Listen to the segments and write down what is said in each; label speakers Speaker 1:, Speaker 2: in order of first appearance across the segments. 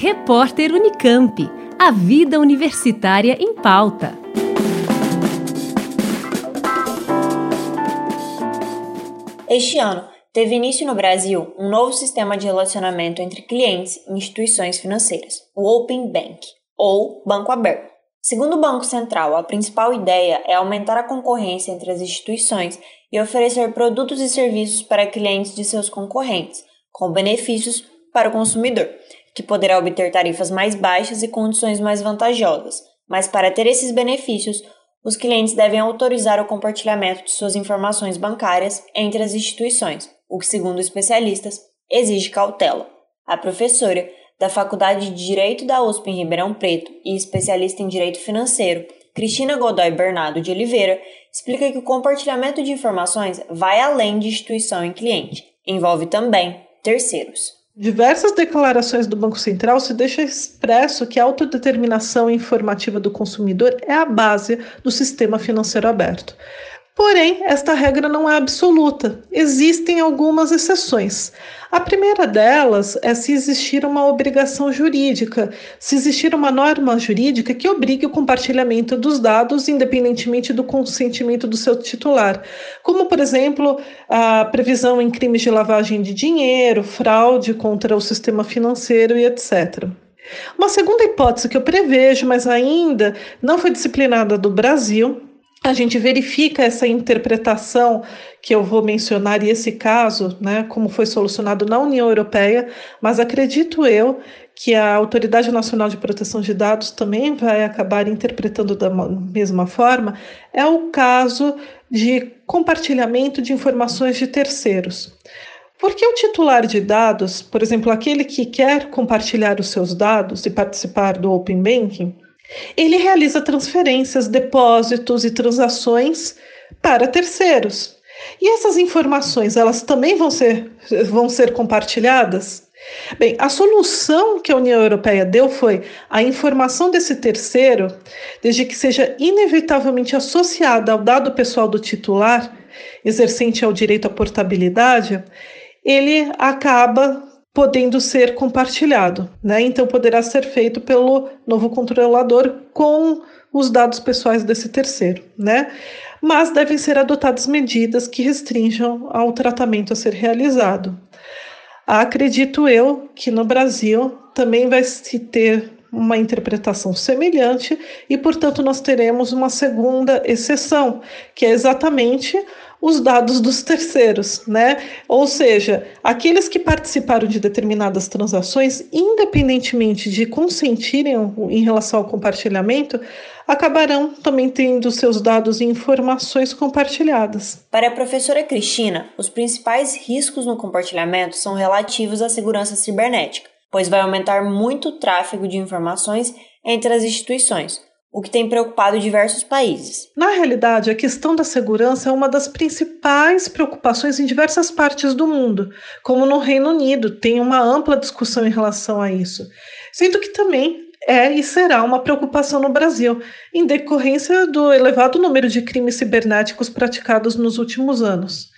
Speaker 1: Repórter Unicamp. A vida universitária em pauta.
Speaker 2: Este ano, teve início no Brasil um novo sistema de relacionamento entre clientes e instituições financeiras, o Open Bank, ou Banco Aberto. Segundo o Banco Central, a principal ideia é aumentar a concorrência entre as instituições e oferecer produtos e serviços para clientes de seus concorrentes, com benefícios para o consumidor, que poderá obter tarifas mais baixas e condições mais vantajosas. Mas para ter esses benefícios, os clientes devem autorizar o compartilhamento de suas informações bancárias entre as instituições, o que, segundo especialistas, exige cautela. A professora da Faculdade de Direito da USP em Ribeirão Preto e especialista em Direito Financeiro, Cristina Godoy Bernardo de Oliveira, explica que o compartilhamento de informações vai além de instituição e cliente, envolve também terceiros.
Speaker 3: Diversas declarações do Banco Central se deixa expresso que a autodeterminação informativa do consumidor é a base do sistema financeiro aberto. Porém, esta regra não é absoluta. Existem algumas exceções. A primeira delas é se existir uma obrigação jurídica, se existir uma norma jurídica que obrigue o compartilhamento dos dados independentemente do consentimento do seu titular, como, por exemplo, a previsão em crimes de lavagem de dinheiro, fraude contra o sistema financeiro e etc. Uma segunda hipótese que eu prevejo, mas ainda não foi disciplinada do Brasil, a gente verifica essa interpretação que eu vou mencionar e esse caso, né, como foi solucionado na União Europeia, mas acredito eu que a Autoridade Nacional de Proteção de Dados também vai acabar interpretando da mesma forma, é o caso de compartilhamento de informações de terceiros. Porque o titular de dados, por exemplo, aquele que quer compartilhar os seus dados e participar do Open Banking, ele realiza transferências, depósitos e transações para terceiros. E essas informações, elas também vão ser, vão ser compartilhadas? Bem, a solução que a União Europeia deu foi a informação desse terceiro, desde que seja inevitavelmente associada ao dado pessoal do titular, exercente ao direito à portabilidade, ele acaba podendo ser compartilhado, né? Então poderá ser feito pelo novo controlador com os dados pessoais desse terceiro, né? Mas devem ser adotadas medidas que restringam ao tratamento a ser realizado. Acredito eu que no Brasil também vai se ter uma interpretação semelhante e, portanto, nós teremos uma segunda exceção, que é exatamente os dados dos terceiros, né? Ou seja, aqueles que participaram de determinadas transações, independentemente de consentirem em relação ao compartilhamento, acabarão também tendo seus dados e informações compartilhadas.
Speaker 2: Para a professora Cristina, os principais riscos no compartilhamento são relativos à segurança cibernética, pois vai aumentar muito o tráfego de informações entre as instituições, o que tem preocupado diversos países.
Speaker 3: Na realidade, a questão da segurança é uma das principais preocupações em diversas partes do mundo, como no Reino Unido, tem uma ampla discussão em relação a isso. Sendo que também é e será uma preocupação no Brasil, em decorrência do elevado número de crimes cibernéticos praticados nos últimos anos.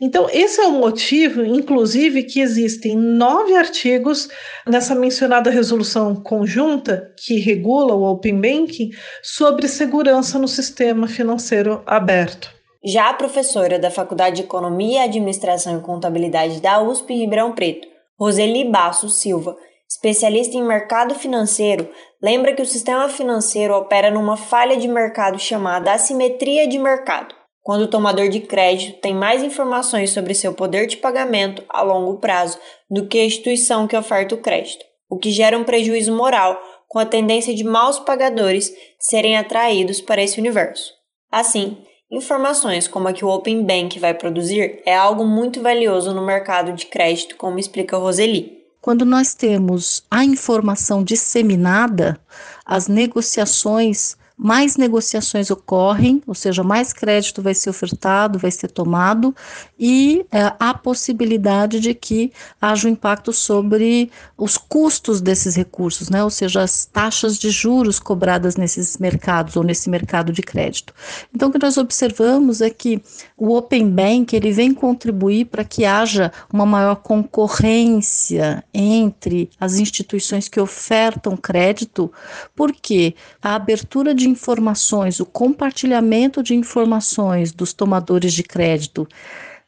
Speaker 3: Então, esse é o motivo, inclusive, que existem nove artigos nessa mencionada resolução conjunta que regula o Open Banking sobre segurança no sistema financeiro aberto.
Speaker 2: Já a professora da Faculdade de Economia, Administração e Contabilidade da USP Ribeirão Preto, Roseli Basso Silva, especialista em mercado financeiro, lembra que o sistema financeiro opera numa falha de mercado chamada assimetria de mercado quando o tomador de crédito tem mais informações sobre seu poder de pagamento a longo prazo do que a instituição que oferta o crédito, o que gera um prejuízo moral com a tendência de maus pagadores serem atraídos para esse universo. Assim, informações como a que o Open Bank vai produzir é algo muito valioso no mercado de crédito, como explica Roseli.
Speaker 4: Quando nós temos a informação disseminada, as negociações mais negociações ocorrem, ou seja, mais crédito vai ser ofertado, vai ser tomado, e é, há possibilidade de que haja um impacto sobre os custos desses recursos, né? ou seja, as taxas de juros cobradas nesses mercados ou nesse mercado de crédito. Então, o que nós observamos é que o Open Bank ele vem contribuir para que haja uma maior concorrência entre as instituições que ofertam crédito, porque a abertura de informações, o compartilhamento de informações dos tomadores de crédito,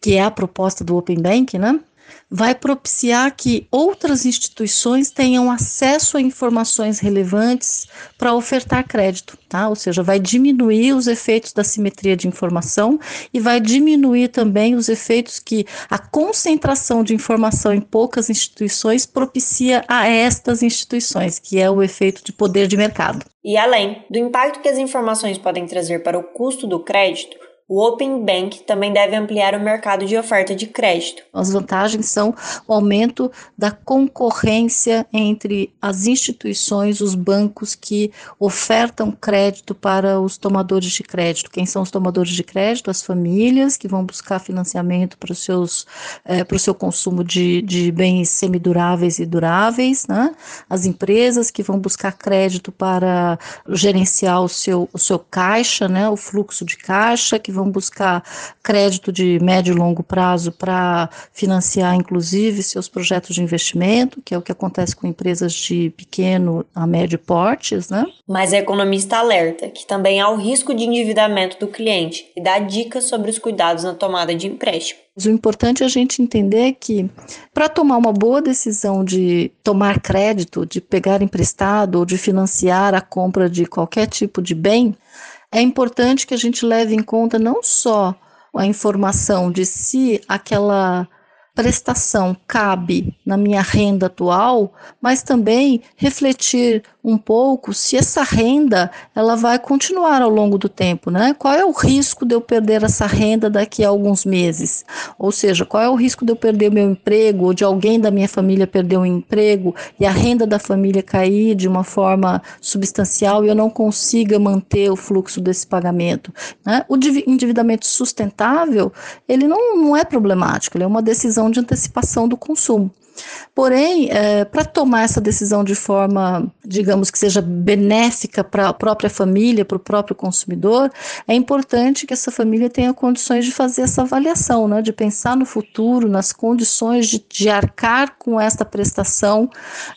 Speaker 4: que é a proposta do Open Bank, né? Vai propiciar que outras instituições tenham acesso a informações relevantes para ofertar crédito, tá? Ou seja, vai diminuir os efeitos da simetria de informação e vai diminuir também os efeitos que a concentração de informação em poucas instituições propicia a estas instituições, que é o efeito de poder de mercado.
Speaker 2: E além do impacto que as informações podem trazer para o custo do crédito, o Open Bank também deve ampliar o mercado de oferta de crédito.
Speaker 4: As vantagens são o aumento da concorrência entre as instituições, os bancos que ofertam crédito para os tomadores de crédito. Quem são os tomadores de crédito? As famílias que vão buscar financiamento para, os seus, é, para o seu consumo de, de bens semiduráveis e duráveis, né? as empresas que vão buscar crédito para gerenciar o seu, o seu caixa, né? o fluxo de caixa, que vão buscar crédito de médio e longo prazo para financiar, inclusive, seus projetos de investimento, que é o que acontece com empresas de pequeno a médio portes, né?
Speaker 2: Mas a economista alerta que também há o risco de endividamento do cliente e dá dicas sobre os cuidados na tomada de empréstimo.
Speaker 4: O importante é a gente entender que, para tomar uma boa decisão de tomar crédito, de pegar emprestado ou de financiar a compra de qualquer tipo de bem, é importante que a gente leve em conta não só a informação de se aquela prestação cabe na minha renda atual, mas também refletir um pouco se essa renda ela vai continuar ao longo do tempo, né? Qual é o risco de eu perder essa renda daqui a alguns meses? Ou seja, qual é o risco de eu perder meu emprego ou de alguém da minha família perder um emprego e a renda da família cair de uma forma substancial e eu não consiga manter o fluxo desse pagamento? Né? O endividamento sustentável ele não, não é problemático, ele é uma decisão de antecipação do consumo. Porém, é, para tomar essa decisão de forma, digamos que seja benéfica para a própria família, para o próprio consumidor, é importante que essa família tenha condições de fazer essa avaliação, né, de pensar no futuro, nas condições de, de arcar com esta prestação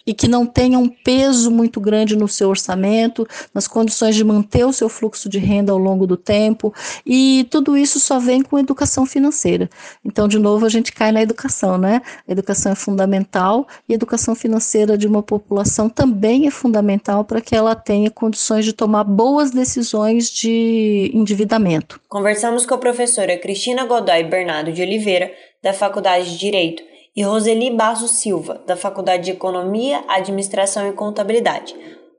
Speaker 4: e que não tenha um peso muito grande no seu orçamento, nas condições de manter o seu fluxo de renda ao longo do tempo, e tudo isso só vem com educação financeira. Então, de novo, a gente cai na educação, né? A educação é fundamental fundamental e educação financeira de uma população também é fundamental para que ela tenha condições de tomar boas decisões de endividamento.
Speaker 2: Conversamos com a professora Cristina Godoy Bernardo de Oliveira, da Faculdade de Direito, e Roseli Barros Silva, da Faculdade de Economia, Administração e Contabilidade,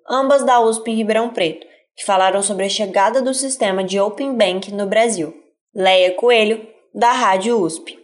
Speaker 2: ambas da USP em Ribeirão Preto, que falaram sobre a chegada do sistema de Open Bank no Brasil. Leia Coelho, da Rádio USP.